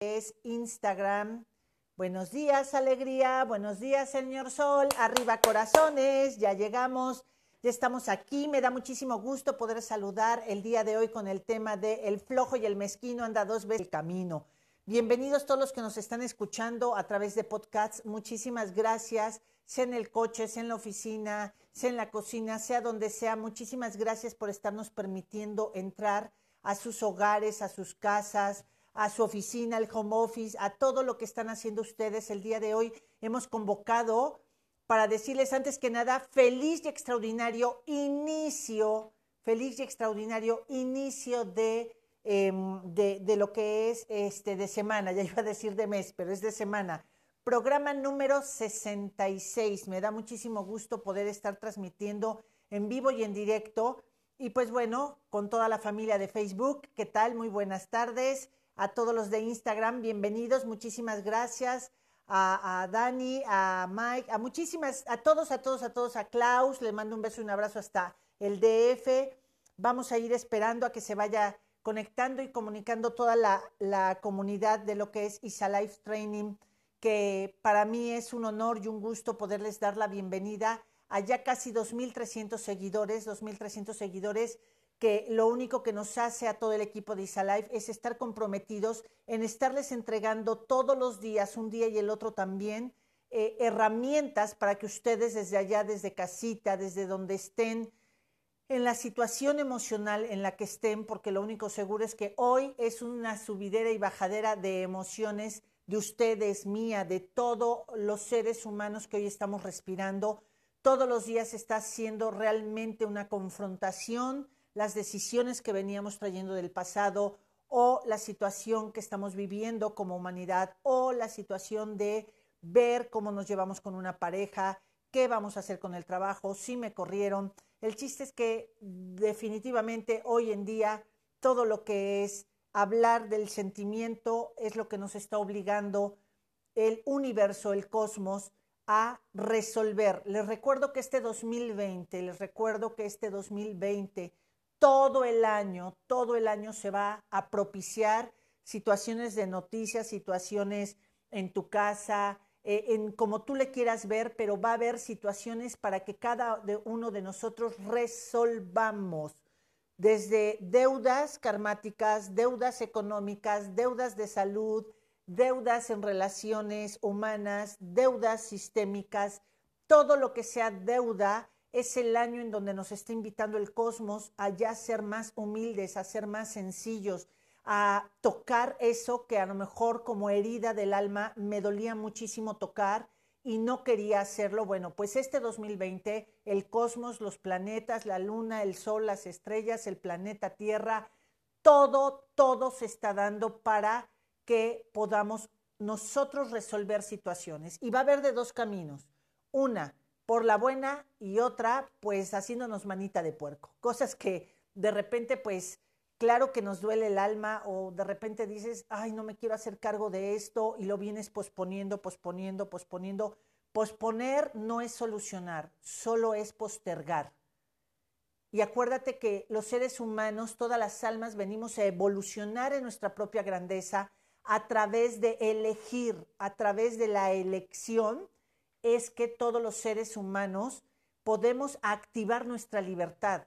es Instagram. Buenos días, alegría. Buenos días, señor Sol. Arriba, corazones. Ya llegamos. Ya estamos aquí. Me da muchísimo gusto poder saludar el día de hoy con el tema de El flojo y el mezquino anda dos veces el camino. Bienvenidos todos los que nos están escuchando a través de podcasts. Muchísimas gracias. Sea en el coche, sea en la oficina, sea en la cocina, sea donde sea. Muchísimas gracias por estarnos permitiendo entrar a sus hogares, a sus casas, a su oficina, al home office, a todo lo que están haciendo ustedes el día de hoy. Hemos convocado para decirles antes que nada, feliz y extraordinario inicio, feliz y extraordinario inicio de, em, de, de, lo que es este de semana, ya iba a decir de mes, pero es de semana. Programa número 66. Me da muchísimo gusto poder estar transmitiendo en vivo y en directo. Y pues bueno, con toda la familia de Facebook, ¿qué tal? Muy buenas tardes a todos los de Instagram, bienvenidos, muchísimas gracias. A, Dani, a Mike, a muchísimas, a todos, a todos, a todos, a Klaus, le mando un beso y un abrazo hasta el DF. Vamos a ir esperando a que se vaya conectando y comunicando toda la, la comunidad de lo que es ISA Life Training, que para mí es un honor y un gusto poderles dar la bienvenida a ya casi 2.300 seguidores, 2.300 seguidores que lo único que nos hace a todo el equipo de Isalife es estar comprometidos en estarles entregando todos los días, un día y el otro también, eh, herramientas para que ustedes desde allá, desde casita, desde donde estén, en la situación emocional en la que estén, porque lo único seguro es que hoy es una subidera y bajadera de emociones de ustedes, mía, de todos los seres humanos que hoy estamos respirando. Todos los días está siendo realmente una confrontación las decisiones que veníamos trayendo del pasado o la situación que estamos viviendo como humanidad o la situación de ver cómo nos llevamos con una pareja, qué vamos a hacer con el trabajo, si me corrieron. El chiste es que definitivamente hoy en día todo lo que es hablar del sentimiento es lo que nos está obligando el universo, el cosmos, a resolver. Les recuerdo que este 2020, les recuerdo que este 2020 todo el año, todo el año se va a propiciar situaciones de noticias, situaciones en tu casa, eh, en como tú le quieras ver, pero va a haber situaciones para que cada uno de nosotros resolvamos desde deudas karmáticas, deudas económicas, deudas de salud, deudas en relaciones humanas, deudas sistémicas, todo lo que sea deuda es el año en donde nos está invitando el cosmos a ya ser más humildes, a ser más sencillos, a tocar eso que a lo mejor como herida del alma me dolía muchísimo tocar y no quería hacerlo. Bueno, pues este 2020, el cosmos, los planetas, la luna, el sol, las estrellas, el planeta Tierra, todo, todo se está dando para que podamos nosotros resolver situaciones. Y va a haber de dos caminos. Una, por la buena y otra pues haciéndonos manita de puerco. Cosas que de repente pues claro que nos duele el alma o de repente dices, ay, no me quiero hacer cargo de esto y lo vienes posponiendo, posponiendo, posponiendo. Posponer no es solucionar, solo es postergar. Y acuérdate que los seres humanos, todas las almas, venimos a evolucionar en nuestra propia grandeza a través de elegir, a través de la elección es que todos los seres humanos podemos activar nuestra libertad.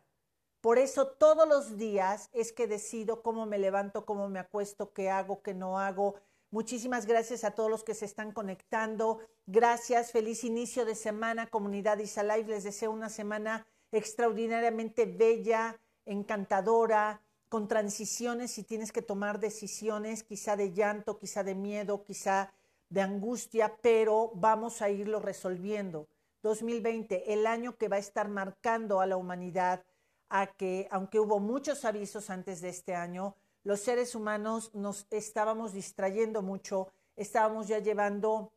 Por eso todos los días es que decido cómo me levanto, cómo me acuesto, qué hago, qué no hago. Muchísimas gracias a todos los que se están conectando. Gracias, feliz inicio de semana, comunidad Isalive. Les deseo una semana extraordinariamente bella, encantadora, con transiciones si tienes que tomar decisiones, quizá de llanto, quizá de miedo, quizá de angustia, pero vamos a irlo resolviendo. 2020, el año que va a estar marcando a la humanidad a que, aunque hubo muchos avisos antes de este año, los seres humanos nos estábamos distrayendo mucho, estábamos ya llevando,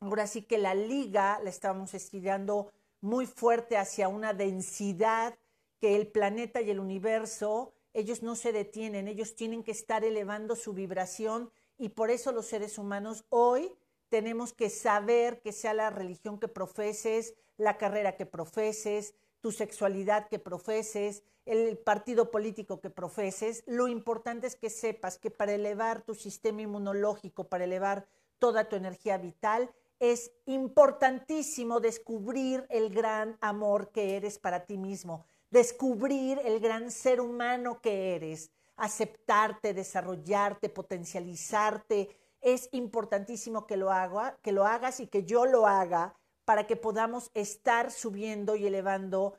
ahora sí que la liga la estábamos estirando muy fuerte hacia una densidad que el planeta y el universo, ellos no se detienen, ellos tienen que estar elevando su vibración y por eso los seres humanos hoy tenemos que saber que sea la religión que profeses, la carrera que profeses, tu sexualidad que profeses, el partido político que profeses, lo importante es que sepas que para elevar tu sistema inmunológico, para elevar toda tu energía vital, es importantísimo descubrir el gran amor que eres para ti mismo, descubrir el gran ser humano que eres, aceptarte, desarrollarte, potencializarte. Es importantísimo que lo, haga, que lo hagas y que yo lo haga para que podamos estar subiendo y elevando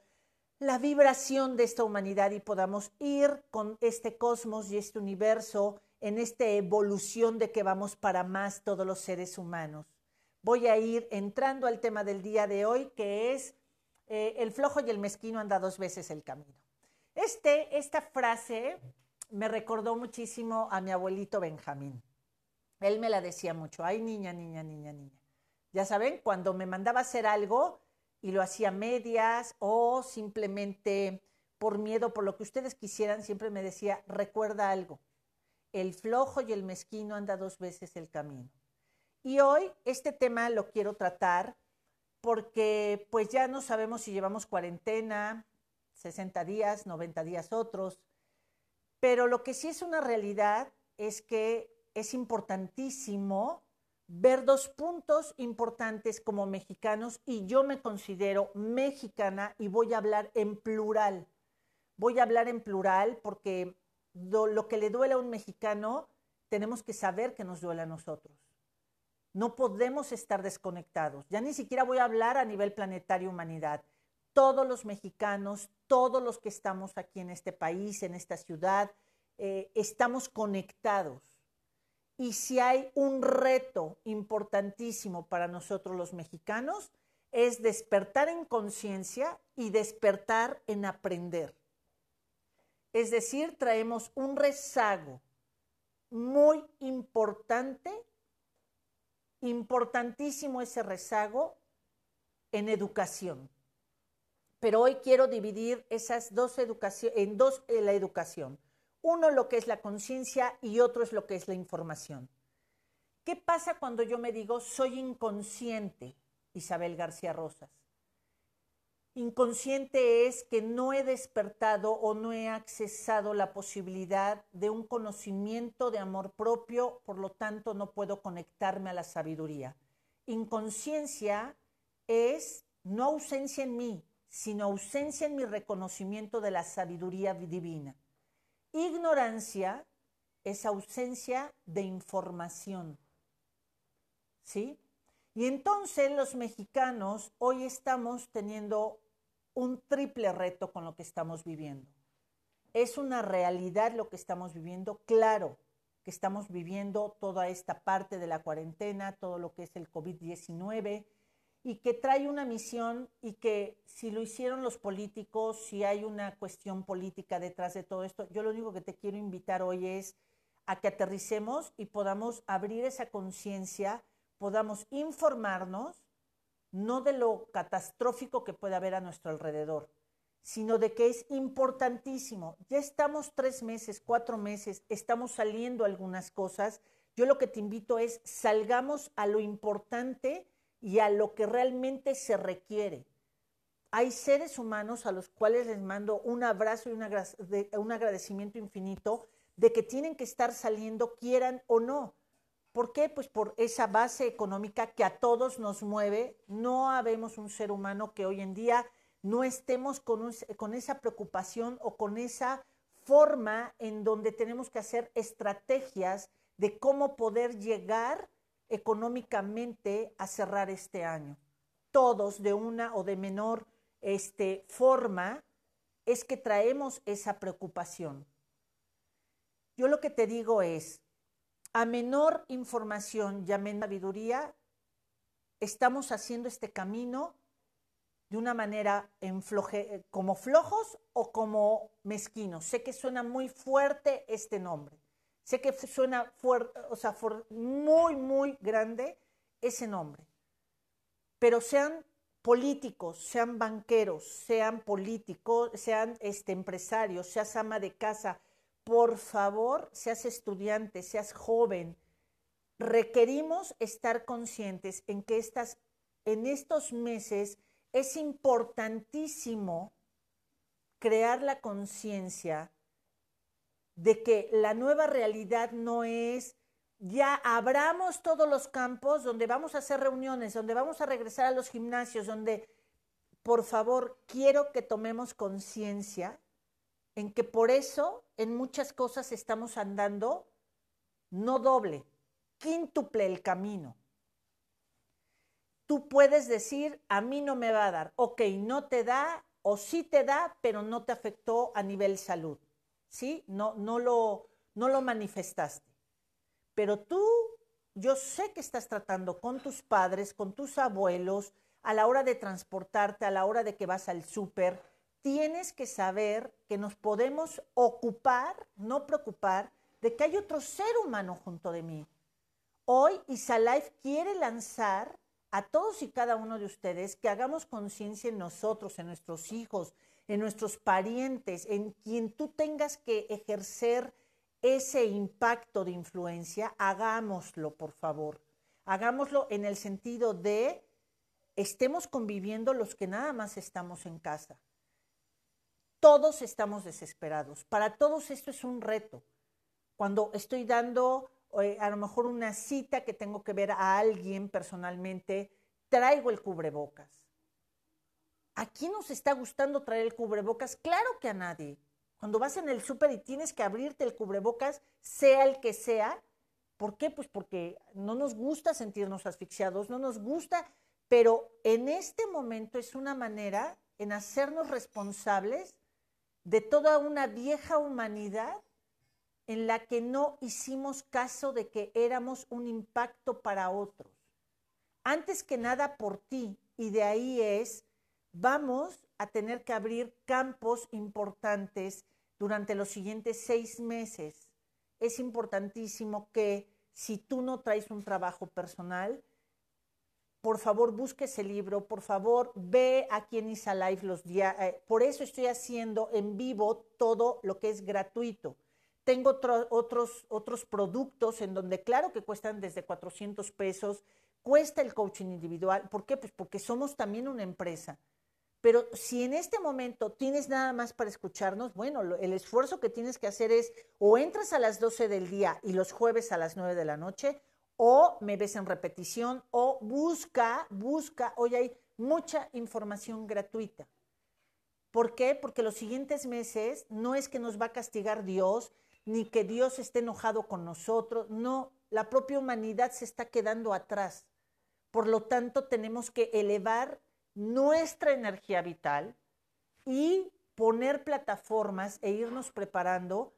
la vibración de esta humanidad y podamos ir con este cosmos y este universo en esta evolución de que vamos para más todos los seres humanos. Voy a ir entrando al tema del día de hoy, que es eh, el flojo y el mezquino anda dos veces el camino. Este, esta frase me recordó muchísimo a mi abuelito Benjamín. Él me la decía mucho, ay niña, niña, niña, niña. Ya saben, cuando me mandaba hacer algo, y lo hacía medias o simplemente por miedo, por lo que ustedes quisieran, siempre me decía, recuerda algo, el flojo y el mezquino anda dos veces el camino. Y hoy este tema lo quiero tratar porque pues ya no sabemos si llevamos cuarentena, 60 días, 90 días otros, pero lo que sí es una realidad es que es importantísimo ver dos puntos importantes como mexicanos y yo me considero mexicana y voy a hablar en plural. Voy a hablar en plural porque lo, que le duele a un mexicano tenemos que saber que nos duele a nosotros. No podemos estar desconectados. Ya ni siquiera voy a hablar a nivel planetario humanidad. Todos los mexicanos, todos los que estamos aquí en este país, en esta ciudad, eh, estamos conectados y si hay un reto importantísimo para nosotros los mexicanos, es despertar en conciencia y despertar en aprender. Es decir, traemos un rezago muy importante, importantísimo ese rezago en educación. Pero hoy quiero dividir esas dos en dos en la educación. Uno lo que es la conciencia y otro es lo que es la información. ¿Qué pasa cuando yo me digo soy inconsciente, Isabel García Rosas? Inconsciente es que no he despertado o no he accesado la posibilidad de un conocimiento de amor propio, por lo tanto no puedo conectarme a la sabiduría. Inconsciencia es no ausencia en mí, sino ausencia en mi reconocimiento de la sabiduría divina. Ignorancia es ausencia de información. ¿Sí? Y entonces los mexicanos hoy estamos teniendo un triple reto con lo que estamos viviendo. Es una realidad lo que estamos viviendo, claro que estamos viviendo toda esta parte de la cuarentena, todo lo que es el COVID-19, y que trae una misión y que si lo hicieron los políticos, si hay una cuestión política detrás de todo esto, yo lo único que te quiero invitar hoy es a que aterricemos y podamos abrir esa conciencia, podamos informarnos, no de lo catastrófico que puede haber a nuestro alrededor, sino de que es importantísimo. Ya estamos tres meses, cuatro meses, estamos saliendo algunas cosas. Yo lo que te invito es salgamos a lo importante y a lo que realmente se requiere. Hay seres humanos a los cuales les mando un abrazo y un agradecimiento infinito de que tienen que estar saliendo, quieran o no. ¿Por qué? Pues por esa base económica que a todos nos mueve. No habemos un ser humano que hoy en día no estemos con, con esa preocupación o con esa forma en donde tenemos que hacer estrategias de cómo poder llegar económicamente a cerrar este año. Todos de una o de menor este, forma es que traemos esa preocupación. Yo lo que te digo es, a menor información y a menor sabiduría, estamos haciendo este camino de una manera como flojos o como mezquinos. Sé que suena muy fuerte este nombre, Sé que suena o sea, muy, muy grande ese nombre. Pero sean políticos, sean banqueros, sean políticos, sean este, empresarios, seas ama de casa, por favor, seas estudiante, seas joven, requerimos estar conscientes en que estas, en estos meses es importantísimo crear la conciencia de que la nueva realidad no es ya abramos todos los campos donde vamos a hacer reuniones, donde vamos a regresar a los gimnasios, donde, por favor, quiero que tomemos conciencia en que por eso en muchas cosas estamos andando no doble, quíntuple el camino. Tú puedes decir, a mí no me va a dar, ok, no te da o sí te da, pero no te afectó a nivel salud, ¿sí? No, no, lo, no lo manifestaste. Pero tú, yo sé que estás tratando con tus padres, con tus abuelos, a la hora de transportarte, a la hora de que vas al súper, tienes que saber que nos podemos ocupar, no preocupar, de que hay otro ser humano junto de mí. Hoy Isalife quiere lanzar a todos y cada uno de ustedes que hagamos conciencia en nosotros, en nuestros hijos, en nuestros parientes, en quien tú tengas que ejercer ese impacto de influencia, hagámoslo, por favor. Hagámoslo en el sentido de estemos conviviendo los que nada más estamos en casa. Todos estamos desesperados. Para todos esto es un reto. Cuando estoy dando eh, a lo mejor una cita que tengo que ver a alguien personalmente, traigo el cubrebocas. ¿A quién nos está gustando traer el cubrebocas? Claro que a nadie. Cuando vas en el súper y tienes que abrirte el cubrebocas, sea el que sea, ¿por qué? Pues porque no nos gusta sentirnos asfixiados, no nos gusta, pero en este momento es una manera en hacernos responsables de toda una vieja humanidad en la que no hicimos caso de que éramos un impacto para otros. Antes que nada por ti, y de ahí es, vamos a tener que abrir campos importantes durante los siguientes seis meses. Es importantísimo que si tú no traes un trabajo personal, por favor busque ese libro, por favor ve aquí en Isa Live los días. Eh, por eso estoy haciendo en vivo todo lo que es gratuito tengo otros, otros productos en donde claro que cuestan desde 400 pesos, cuesta el coaching individual. ¿Por qué? Pues porque somos también una empresa. Pero si en este momento tienes nada más para escucharnos, bueno, el esfuerzo que tienes que hacer es o entras a las 12 del día y los jueves a las 9 de la noche, o me ves en repetición, o busca, busca, hoy hay mucha información gratuita. ¿Por qué? Porque los siguientes meses no es que nos va a castigar Dios, ni que Dios esté enojado con nosotros. No, la propia humanidad se está quedando atrás. Por lo tanto, tenemos que elevar nuestra energía vital y poner plataformas e irnos preparando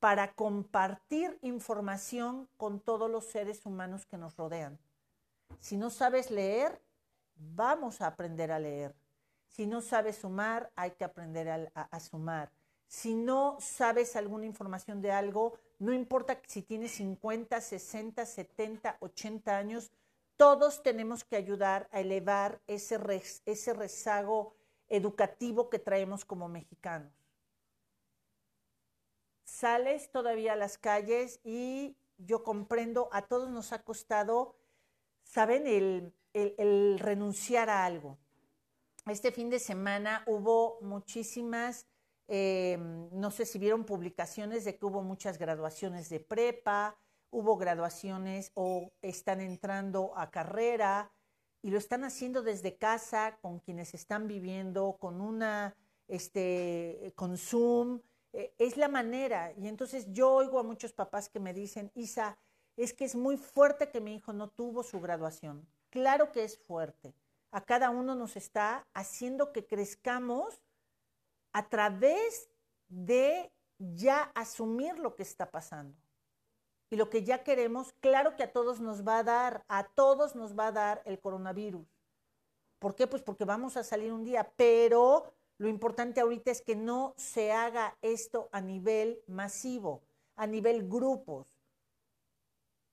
para compartir información con todos los seres humanos que nos rodean. Si no sabes leer, vamos a aprender a leer. Si no sabes sumar, hay que aprender a, sumar. Si no sabes alguna información de algo, no importa si tienes 50, 60, 70, 80 años, todos tenemos que ayudar a elevar ese, rezago educativo que traemos como mexicanos. Sales todavía a las calles y yo comprendo, a todos nos ha costado, ¿saben?, el renunciar a algo. Este fin de semana hubo muchísimas Em, no sé si vieron publicaciones de que hubo muchas graduaciones de prepa, hubo graduaciones o están entrando a carrera y lo están haciendo desde casa con quienes están viviendo, con una, este, con Zoom. Eh, es la manera. Y entonces yo oigo a muchos papás que me dicen, Isa, es que es muy fuerte que mi hijo no tuvo su graduación. Claro que es fuerte. A cada uno nos está haciendo que crezcamos a través de ya asumir lo que está pasando. Y lo que ya queremos, claro que a todos nos va a dar, a todos nos va a dar el coronavirus. ¿Por qué? Pues porque vamos a salir un día, pero lo importante ahorita es que no se haga esto a nivel masivo, a nivel grupos.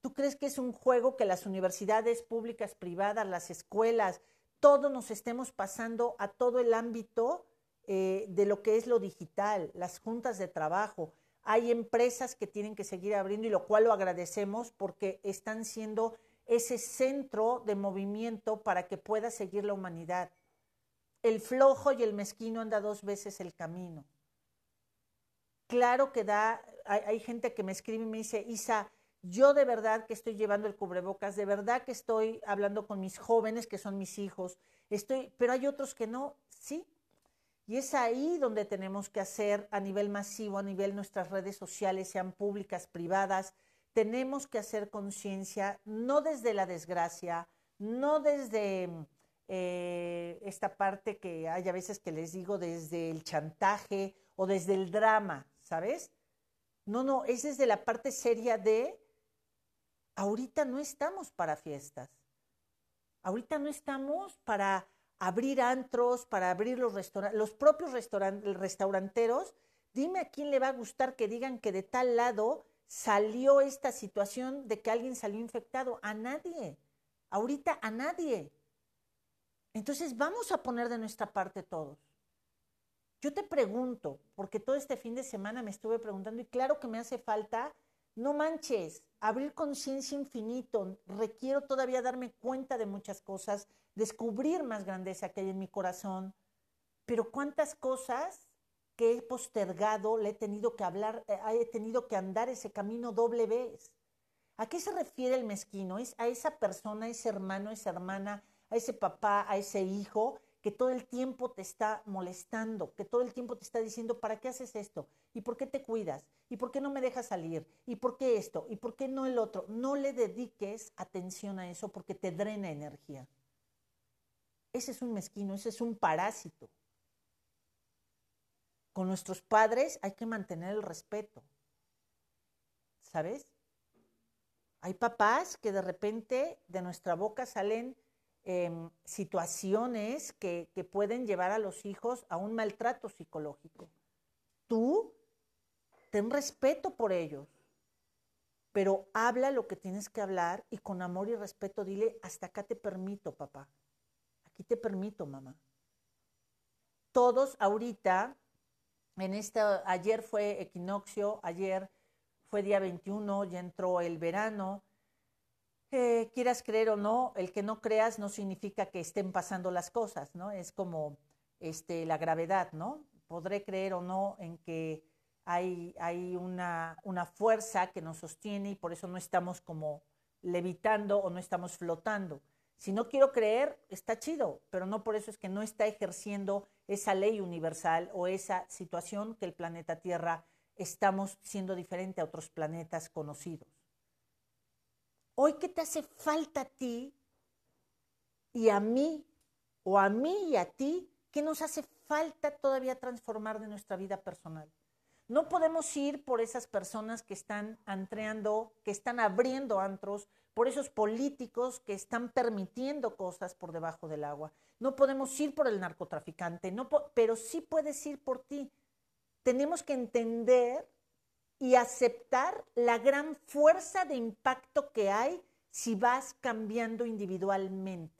¿Tú crees que es un juego que las universidades públicas, privadas, las escuelas, todos nos estemos pasando a todo el ámbito eh, de lo que es lo digital, las juntas de trabajo. Hay empresas que tienen que seguir abriendo y lo cual lo agradecemos porque están siendo ese centro de movimiento para que pueda seguir la humanidad. el flojo y el mezquino anda dos veces el camino. Claro que da, hay, gente que me escribe y me dice, Isa, yo de verdad que estoy llevando el cubrebocas, de verdad que estoy hablando con mis jóvenes que son mis hijos, estoy, pero hay otros que no, sí. Y es ahí donde tenemos que hacer a nivel masivo, a nivel nuestras redes sociales, sean públicas, privadas, tenemos que hacer conciencia, no desde la desgracia, no desde eh, esta parte que hay a veces que les digo desde el chantaje o desde el drama, ¿sabes? No, no, es desde la parte seria de ahorita no estamos para fiestas. Ahorita no estamos para abrir antros, para abrir los restaurantes, los propios restauranteros. Dime a quién le va a gustar que digan que de tal lado salió esta situación de que alguien salió infectado. A nadie. Ahorita a nadie. Entonces vamos a poner de nuestra parte todos. Yo te pregunto, porque todo este fin de semana me estuve preguntando y claro que me hace falta no manches, abrir conciencia infinito, requiero todavía darme cuenta de muchas cosas, descubrir más grandeza que hay en mi corazón, pero cuántas cosas que he postergado le he tenido que hablar, eh, he tenido que andar ese camino doble vez. ¿A qué se refiere el mezquino? Es a esa persona, a ese hermano, a esa hermana, a ese papá, a ese hijo que todo el tiempo te está molestando, que todo el tiempo te está diciendo, ¿para qué haces esto? ¿Y por qué te cuidas? ¿Y por qué no me dejas salir? ¿Y por qué esto? ¿Y por qué no el otro? No le dediques atención a eso porque te drena energía. Ese es un mezquino, ese es un parásito. Con nuestros padres hay que mantener el respeto. ¿Sabes? Hay papás que de repente de nuestra boca salen Em, situaciones que, que pueden llevar a los hijos a un maltrato psicológico. Tú ten respeto por ellos, pero habla lo que tienes que hablar y con amor y respeto dile, hasta acá te permito, papá. Aquí te permito, mamá. Todos ahorita, en esta, ayer fue equinoccio, ayer fue día 21, ya entró el verano, quieras creer o no, el que no creas no significa que estén pasando las cosas, ¿no? Es como este, la gravedad, ¿no? Podré creer o no en que hay, hay una, una fuerza que nos sostiene y por eso no estamos como levitando o no estamos flotando. Si no quiero creer, está chido, pero no por eso es que no está ejerciendo esa ley universal o esa situación que el planeta Tierra estamos siendo diferente a otros planetas conocidos. Hoy, ¿qué te hace falta a ti y a mí, o a mí y a ti, qué nos hace falta todavía transformar de nuestra vida personal? No podemos ir por esas personas que están antreando, que están abriendo antros, por esos políticos que están permitiendo cosas por debajo del agua. No podemos ir por el narcotraficante, pero sí puedes ir por ti. Tenemos que entender y aceptar la gran fuerza de impacto que hay si vas cambiando individualmente.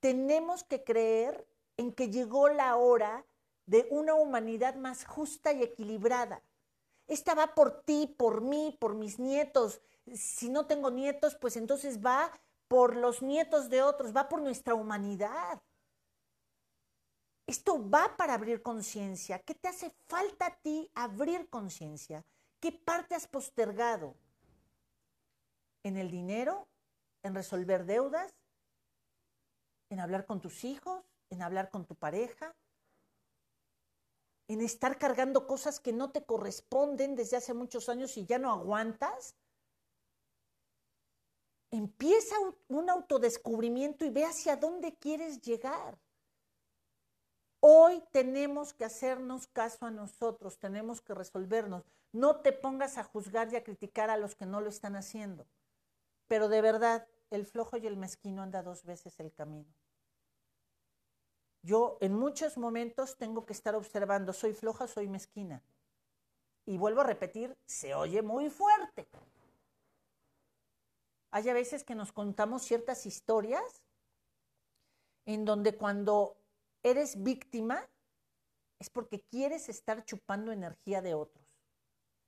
Tenemos que creer en que llegó la hora de una humanidad más justa y equilibrada. Esta va por ti, por mí, por mis nietos. Si no tengo nietos, pues entonces va por los nietos de otros, va por nuestra humanidad. Esto va para abrir conciencia. ¿Qué te hace falta a ti abrir conciencia? ¿Qué parte has postergado? ¿En el dinero? ¿En resolver deudas? ¿En hablar con tus hijos? ¿En hablar con tu pareja? ¿En estar cargando cosas que no te corresponden desde hace muchos años y ya no aguantas? Empieza un autodescubrimiento y ve hacia dónde quieres llegar. Hoy tenemos que hacernos caso a nosotros, tenemos que resolvernos. No te pongas a juzgar y a criticar a los que no lo están haciendo. Pero de verdad, el flojo y el mezquino anda dos veces el camino. Yo en muchos momentos tengo que estar observando, soy floja, soy mezquina. Y vuelvo a repetir, se oye muy fuerte. Hay a veces que nos contamos ciertas historias en donde cuando eres víctima, es porque quieres estar chupando energía de otros.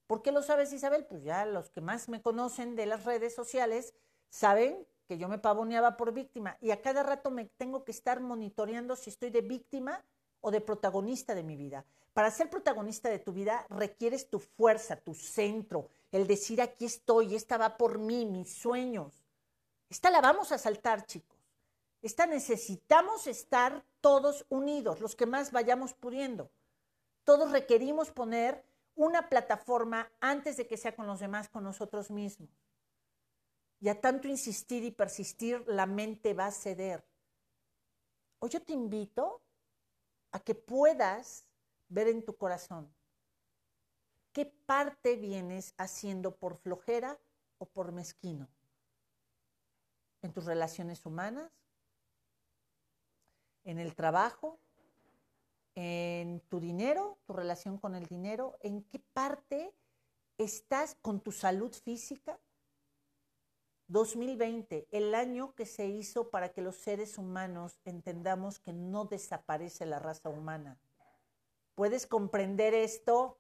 ¿Por qué lo sabes, Isabel? Pues ya los que más me conocen de las redes sociales saben que yo me pavoneaba por víctima y a cada rato me tengo que estar monitoreando si estoy de víctima o de protagonista de mi vida. Para ser protagonista de tu vida requieres tu fuerza, tu centro, el decir aquí estoy, esta va por mí, mis sueños. Esta la vamos a saltar, chicos. Esta necesitamos estar todos unidos, los que más vayamos pudiendo. Todos requerimos poner una plataforma antes de que sea con los demás, con nosotros mismos. Y a tanto insistir y persistir, la mente va a ceder. Hoy yo te invito a que puedas ver en tu corazón qué parte vienes haciendo por flojera o por mezquino. En tus relaciones humanas, en el trabajo, en tu dinero, tu relación con el dinero, en qué parte estás con tu salud física. 2020, el año que se hizo para que los seres humanos entendamos que no desaparece la raza humana. ¿Puedes comprender esto?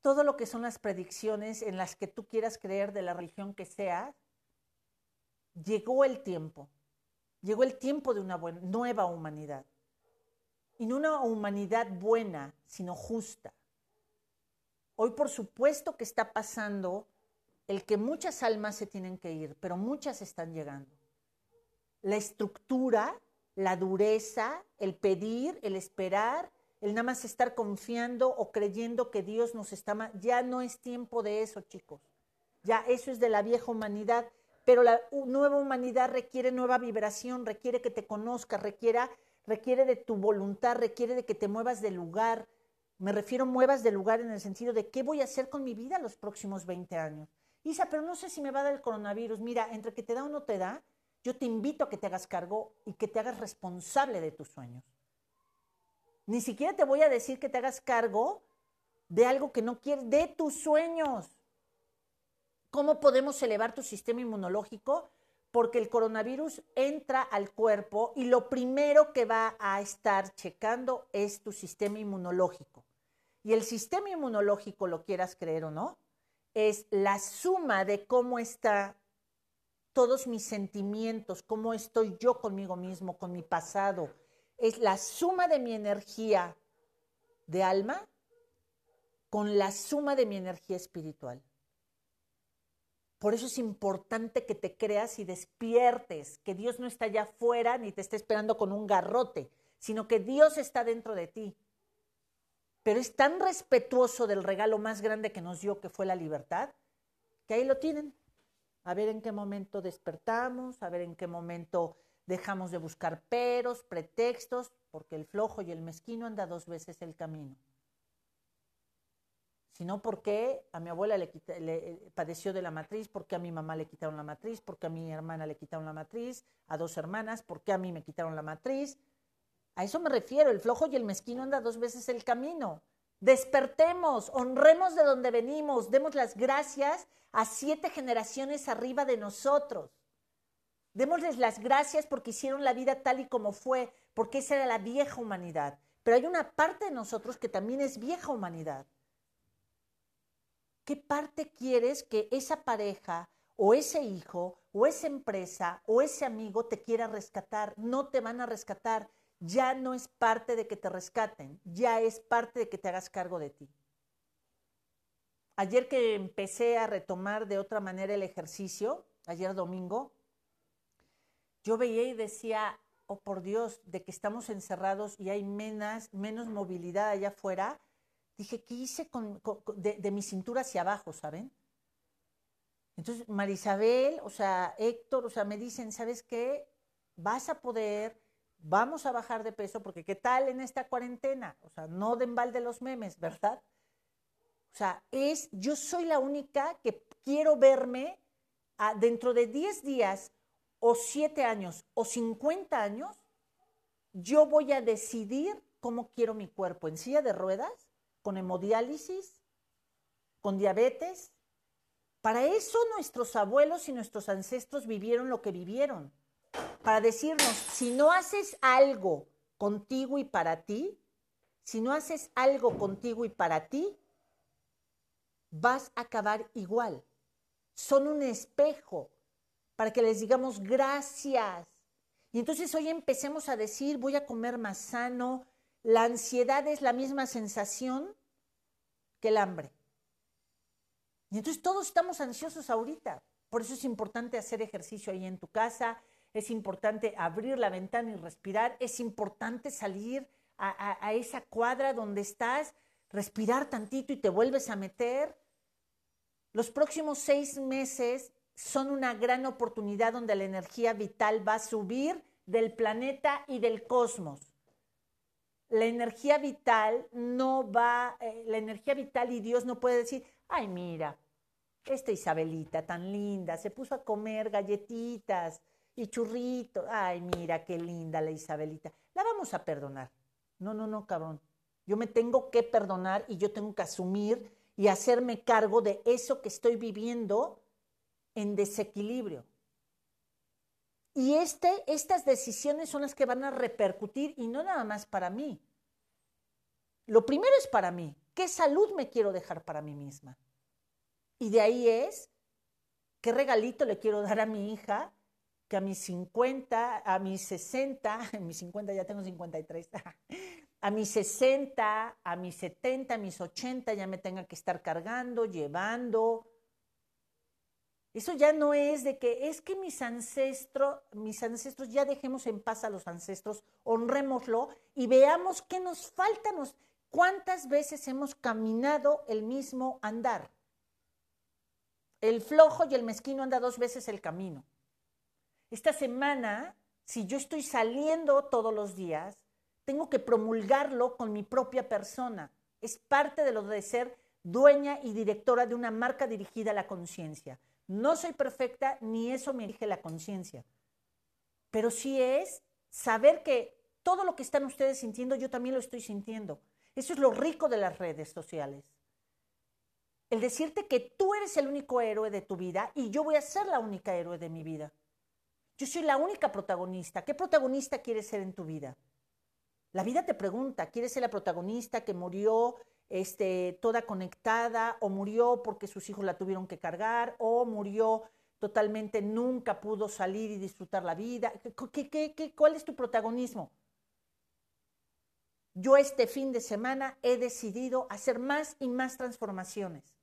Todo lo que son las predicciones en las que tú quieras creer de la religión que sea, llegó el tiempo. Llegó el tiempo de una nueva humanidad y no una humanidad buena, sino justa. Hoy por supuesto que está pasando el que muchas almas se tienen que ir, pero muchas están llegando. La estructura, la dureza, el pedir, el esperar, el nada más estar confiando o creyendo que Dios nos está... Ya no es tiempo de eso, chicos. Ya eso es de la vieja humanidad, pero la nueva humanidad requiere nueva vibración, requiere que te conozcas, requiera requiere de tu voluntad, requiere de que te muevas de lugar. Me refiero muevas de lugar en el sentido de qué voy a hacer con mi vida los próximos 20 años. Isa, pero no sé si me va a dar el coronavirus. Mira, entre que te da o no te da, yo te invito a que te hagas cargo y que te hagas responsable de tus sueños. Ni siquiera te voy a decir que te hagas cargo de algo que no quieres, de tus sueños. ¿Cómo podemos elevar tu sistema inmunológico? porque el coronavirus entra al cuerpo y lo primero que va a estar checando es tu sistema inmunológico. Y el sistema inmunológico, lo quieras creer o no, es la suma de cómo está todos mis sentimientos, cómo estoy yo conmigo mismo, con mi pasado. Es la suma de mi energía de alma con la suma de mi energía espiritual. Por eso es importante que te creas y despiertes, que Dios no está allá afuera ni te está esperando con un garrote, sino que Dios está dentro de ti. Pero es tan respetuoso del regalo más grande que nos dio, que fue la libertad, que ahí lo tienen. A ver en qué momento despertamos, a ver en qué momento dejamos de buscar peros, pretextos, porque el flojo y el mezquino anda dos veces el camino sino porque a mi abuela le, le, padeció de la matriz, porque a mi mamá le quitaron la matriz, porque a mi hermana le quitaron la matriz, a dos hermanas, porque a mí me quitaron la matriz. A eso me refiero, el flojo y el mezquino anda dos veces el camino. Despertemos, honremos de donde venimos, demos las gracias a siete generaciones arriba de nosotros. Démosles las gracias porque hicieron la vida tal y como fue, porque esa era la vieja humanidad. Pero hay una parte de nosotros que también es vieja humanidad ¿qué parte quieres que esa pareja o ese hijo o esa empresa o ese amigo te quiera rescatar? No te van a rescatar. Ya no es parte de que te rescaten, ya es parte de que te hagas cargo de ti. Ayer que empecé a retomar de otra manera el ejercicio, ayer domingo, yo veía y decía, oh por Dios, de que estamos encerrados y hay menos, menos movilidad allá afuera, Dije, ¿qué hice de, mi cintura hacia abajo, saben? Entonces, Marisabel, o sea, Héctor, o sea, me dicen, ¿sabes qué? Vas a poder, vamos a bajar de peso, porque ¿qué tal en esta cuarentena? O sea, no den balde los memes, ¿verdad? O sea, es, yo soy la única que quiero verme dentro de 10 días o 7 años o 50 años, yo voy a decidir cómo quiero mi cuerpo, en silla de ruedas con hemodiálisis, con diabetes. Para eso nuestros abuelos y nuestros ancestros vivieron lo que vivieron. Para decirnos, si no haces algo contigo y para ti, si no haces algo contigo y para ti, vas a acabar igual. Son un espejo. para que les digamos gracias. Y entonces hoy empecemos a decir, voy a comer más sano. La ansiedad es la misma sensación que el hambre. Y entonces todos estamos ansiosos ahorita. Por eso es importante hacer ejercicio ahí en tu casa, es importante abrir la ventana y respirar, es importante salir a, a esa cuadra donde estás, respirar tantito y te vuelves a meter. Los próximos seis meses son una gran oportunidad donde la energía vital va a subir del planeta y del cosmos. La energía vital no va, eh, la energía vital y Dios no puede decir, ay mira, esta Isabelita tan linda, se puso a comer galletitas y churritos, ay mira qué linda la Isabelita, la vamos a perdonar. No, no, no, cabrón. Yo me tengo que perdonar y yo tengo que asumir y hacerme cargo de eso que estoy viviendo en desequilibrio. Y este, estas decisiones son las que van a repercutir y no nada más para mí. Lo primero es para mí. ¿Qué salud me quiero dejar para mí misma? Y de ahí es, ¿qué regalito le quiero dar a mi hija que a mis 50, a mis 60, a mis 50 ya tengo 53, a mis 60, a mis 70, a mis 80 ya me tenga que estar cargando, llevando, eso ya no es de que es que mis ancestros, mis ancestros, ya dejemos en paz a los ancestros, honrémoslo y veamos qué nos falta, nos, cuántas veces hemos caminado el mismo andar. El flojo y el mezquino anda dos veces el camino. Esta semana, si yo estoy saliendo todos los días, tengo que promulgarlo con mi propia persona. Es parte de lo de ser dueña y directora de una marca dirigida a la conciencia. No soy perfecta, ni eso me elige la conciencia. Pero sí es saber que todo lo que están ustedes sintiendo, yo también lo estoy sintiendo. Eso es lo rico de las redes sociales. El decirte que tú eres el único héroe de tu vida y yo voy a ser la única héroe de mi vida. Yo soy la única protagonista. ¿Qué protagonista quieres ser en tu vida? La vida te pregunta, ¿quieres ser la protagonista que murió este, toda conectada o murió porque sus hijos la tuvieron que cargar o murió totalmente, nunca pudo salir y disfrutar la vida. ¿Qué, qué, qué, cuál es tu protagonismo? Yo este fin de semana he decidido hacer más y más transformaciones.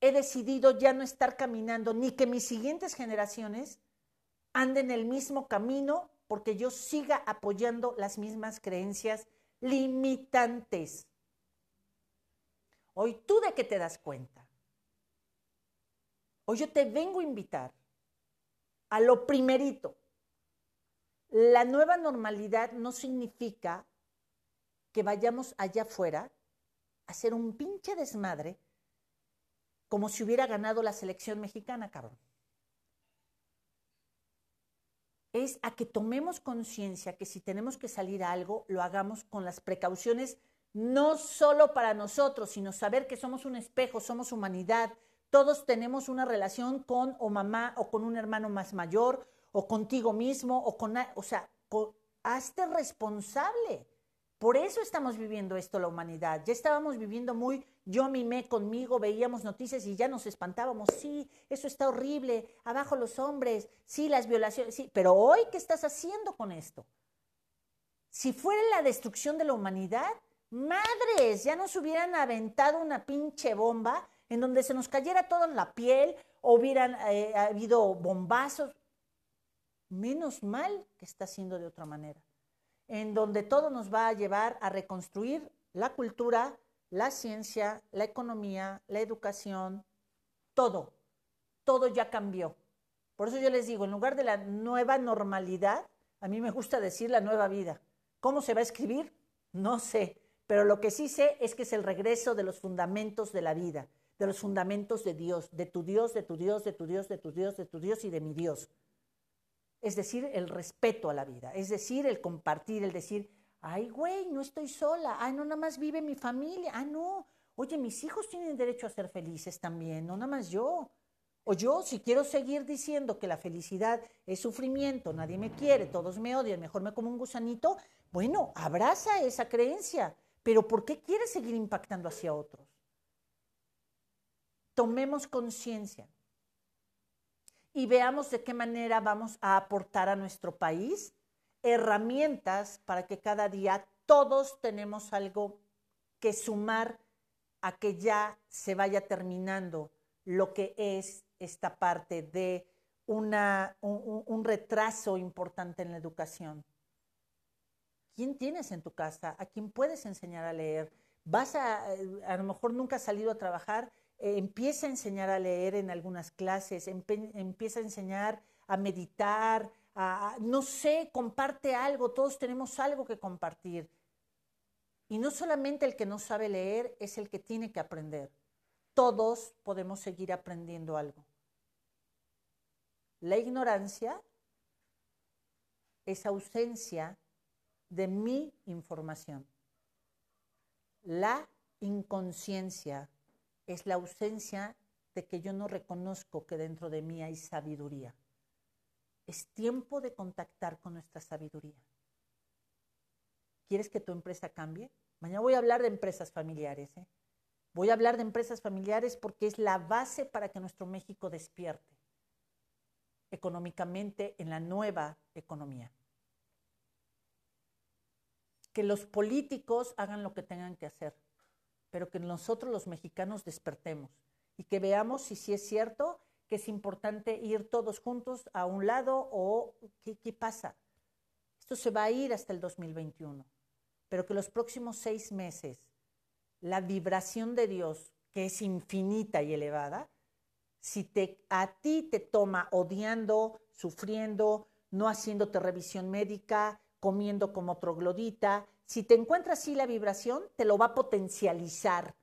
He decidido ya no estar caminando ni que mis siguientes generaciones anden el mismo camino porque yo siga apoyando las mismas creencias limitantes. Hoy tú de qué te das cuenta. Hoy yo te vengo a invitar a lo primerito. La nueva normalidad no significa que vayamos allá afuera a hacer un pinche desmadre como si hubiera ganado la selección mexicana, cabrón. Es a que tomemos conciencia que si tenemos que salir a algo, lo hagamos con las precauciones no solo para nosotros, sino saber que somos un espejo, somos humanidad. Todos tenemos una relación con o mamá o con un hermano más mayor o contigo mismo o con, o sea, hazte responsable. Por eso estamos viviendo esto la humanidad. Ya estábamos viviendo muy, yo mimé conmigo, veíamos noticias y ya nos espantábamos. Sí, eso está horrible, abajo los hombres, sí, las violaciones, sí. Pero hoy, ¿qué estás haciendo con esto? Si fuera la destrucción de la humanidad, Madres, ya nos hubieran aventado una pinche bomba en donde se nos cayera toda la piel o hubieran eh, habido bombazos. Menos mal que está haciendo de otra manera, en donde todo nos va a llevar a reconstruir la cultura, la ciencia, la economía, la educación, todo, todo ya cambió. Por eso yo les digo, en lugar de la nueva normalidad, a mí me gusta decir la nueva vida. ¿Cómo se va a escribir? No sé, pero lo que sí sé es que es el regreso de los fundamentos de la vida, de los fundamentos de Dios, de tu Dios, de tu Dios, de tu Dios, de tu Dios, de tu Dios y de mi Dios. Es decir, el respeto a la vida, es decir, el compartir, el decir, ay, güey, no estoy sola, ay, no, nada más vive mi familia, ah, no, oye, mis hijos tienen derecho a ser felices también, no nada más yo. O yo, si quiero seguir diciendo que la felicidad es sufrimiento, nadie me quiere, todos me odian, mejor me como un gusanito, bueno, abraza esa creencia pero ¿por qué quieres seguir impactando hacia otros? Tomemos conciencia. y veamos de qué manera vamos a aportar a nuestro país herramientas para que cada día todos tenemos algo que sumar a que ya se vaya terminando lo que es esta parte de una, un, un, retraso importante en la educación. ¿Quién tienes en tu casa? ¿A quién puedes enseñar a leer? Vas a, eh, a lo mejor nunca has salido a trabajar, eh, empieza a enseñar a leer en algunas clases, empieza a enseñar a meditar, a, no sé, comparte algo, todos tenemos algo que compartir. Y no solamente el que no sabe leer es el que tiene que aprender. Todos podemos seguir aprendiendo algo. La ignorancia es ausencia de mi información. La inconsciencia es la ausencia de que yo no reconozco que dentro de mí hay sabiduría. Es tiempo de contactar con nuestra sabiduría. ¿Quieres que tu empresa cambie? Mañana voy a hablar de empresas familiares. ¿eh? Voy a hablar de empresas familiares porque es la base para que nuestro México despierte económicamente en la nueva economía. Que los políticos hagan lo que tengan que hacer pero que nosotros los mexicanos despertemos y que veamos si sí es cierto que es importante ir todos juntos a un lado o qué, pasa. Esto se va a ir hasta el 2021, pero que los próximos seis meses la vibración de Dios, que es infinita y elevada, si te, a ti te toma odiando, sufriendo, no haciéndote revisión médica, comiendo como troglodita, si te encuentras así la vibración, te lo va a potencializar.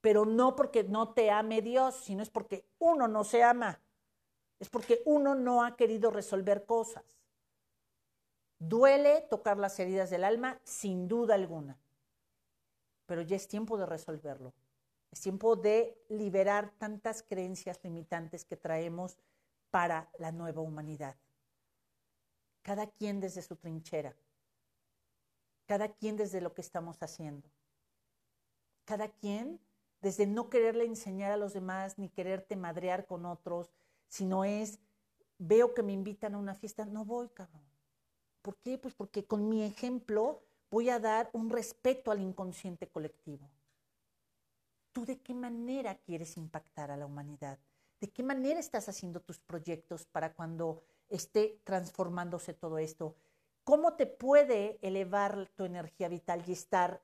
Pero no porque no te ame Dios, sino es porque uno no se ama. Es porque uno no ha querido resolver cosas. Duele tocar las heridas del alma, sin duda alguna. Pero ya es tiempo de resolverlo. Es tiempo de liberar tantas creencias limitantes que traemos para la nueva humanidad. Cada quien desde su trinchera cada quien desde lo que estamos haciendo. Cada quien desde no quererle enseñar a los demás ni quererte madrear con otros, sino es, veo que me invitan a una fiesta, no voy, cabrón. ¿Por qué? Pues porque con mi ejemplo voy a dar un respeto al inconsciente colectivo. ¿Tú de qué manera quieres impactar a la humanidad? ¿De qué manera estás haciendo tus proyectos para cuando esté transformándose todo esto? ¿Cómo te puede elevar tu energía vital y estar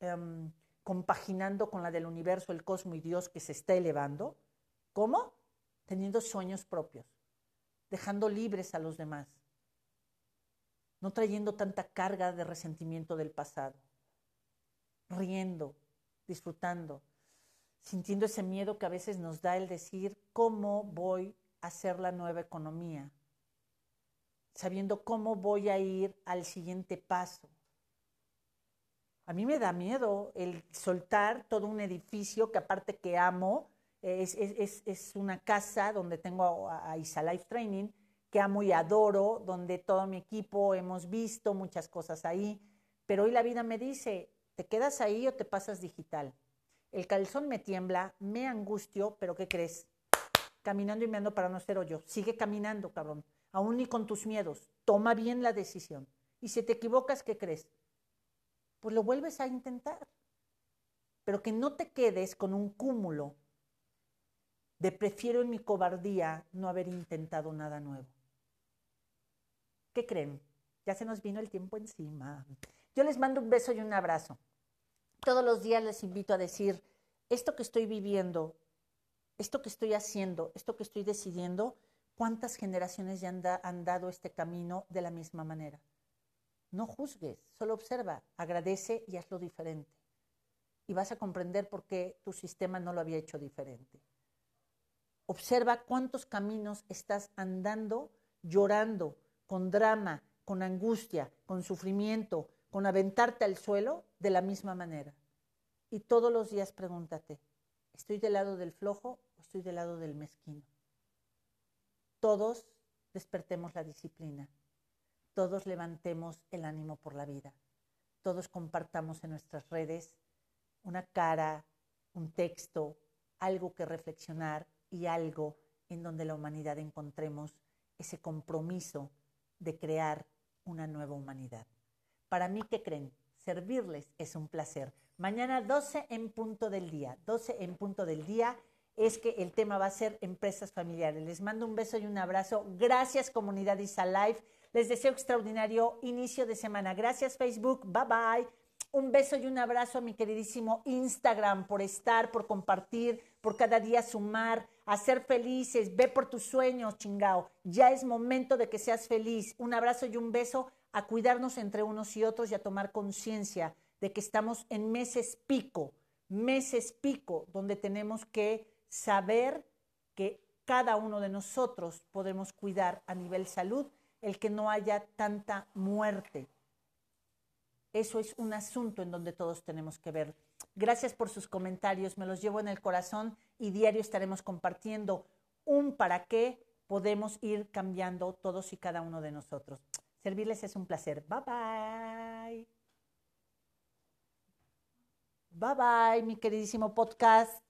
um, compaginando con la del universo, el cosmos y Dios que se está elevando? ¿Cómo? Teniendo sueños propios, dejando libres a los demás, no trayendo tanta carga de resentimiento del pasado, riendo, disfrutando, sintiendo ese miedo que a veces nos da el decir, ¿cómo voy a hacer la nueva economía? Sabiendo cómo voy a ir al siguiente paso. A mí me da miedo el soltar todo un edificio que aparte que amo, es, es, es una casa donde tengo a, Isa Life Training, que amo y adoro, donde todo mi equipo hemos visto muchas cosas ahí, pero hoy la vida me dice, ¿te quedas ahí o te pasas digital? El calzón me tiembla, me angustio, pero ¿qué crees? Caminando y me ando para no ser hoyo. Sigue caminando, cabrón aún ni con tus miedos. Toma bien la decisión. Y si te equivocas, ¿qué crees? Pues lo vuelves a intentar. Pero que no te quedes con un cúmulo de prefiero en mi cobardía no haber intentado nada nuevo. ¿Qué creen? Ya se nos vino el tiempo encima. Yo les mando un beso y un abrazo. Todos los días les invito a decir, esto que estoy viviendo, esto que estoy haciendo, esto que estoy decidiendo, ¿Cuántas generaciones ya han, dado este camino de la misma manera? No juzgues, solo observa, agradece y hazlo diferente. Y vas a comprender por qué tu sistema no lo había hecho diferente. Observa cuántos caminos estás andando llorando, con drama, con angustia, con sufrimiento, con aventarte al suelo de la misma manera. Y todos los días pregúntate, ¿estoy del lado del flojo o estoy del lado del mezquino? Todos despertemos la disciplina, todos levantemos el ánimo por la vida, todos compartamos en nuestras redes una cara, un texto, algo que reflexionar y algo en donde la humanidad encontremos ese compromiso de crear una nueva humanidad. Para mí, ¿qué creen? Servirles es un placer. Mañana 12 en punto del día, 12 en punto del día es que el tema va a ser empresas familiares. Les mando un beso y un abrazo. Gracias comunidad Isa Life. Les deseo extraordinario inicio de semana. Gracias Facebook. Bye bye. Un beso y un abrazo a mi queridísimo Instagram por estar, por compartir, por cada día sumar, a ser felices. Ve por tus sueños, chingao. Ya es momento de que seas feliz. Un abrazo y un beso a cuidarnos entre unos y otros y a tomar conciencia de que estamos en meses pico, meses pico, donde tenemos que saber que cada uno de nosotros podemos cuidar a nivel salud el que no haya tanta muerte. Eso es un asunto en donde todos tenemos que ver. Gracias por sus comentarios, me los llevo en el corazón y diario estaremos compartiendo un para qué podemos ir cambiando todos y cada uno de nosotros. Servirles es un placer. Bye bye. Bye bye, mi queridísimo podcast.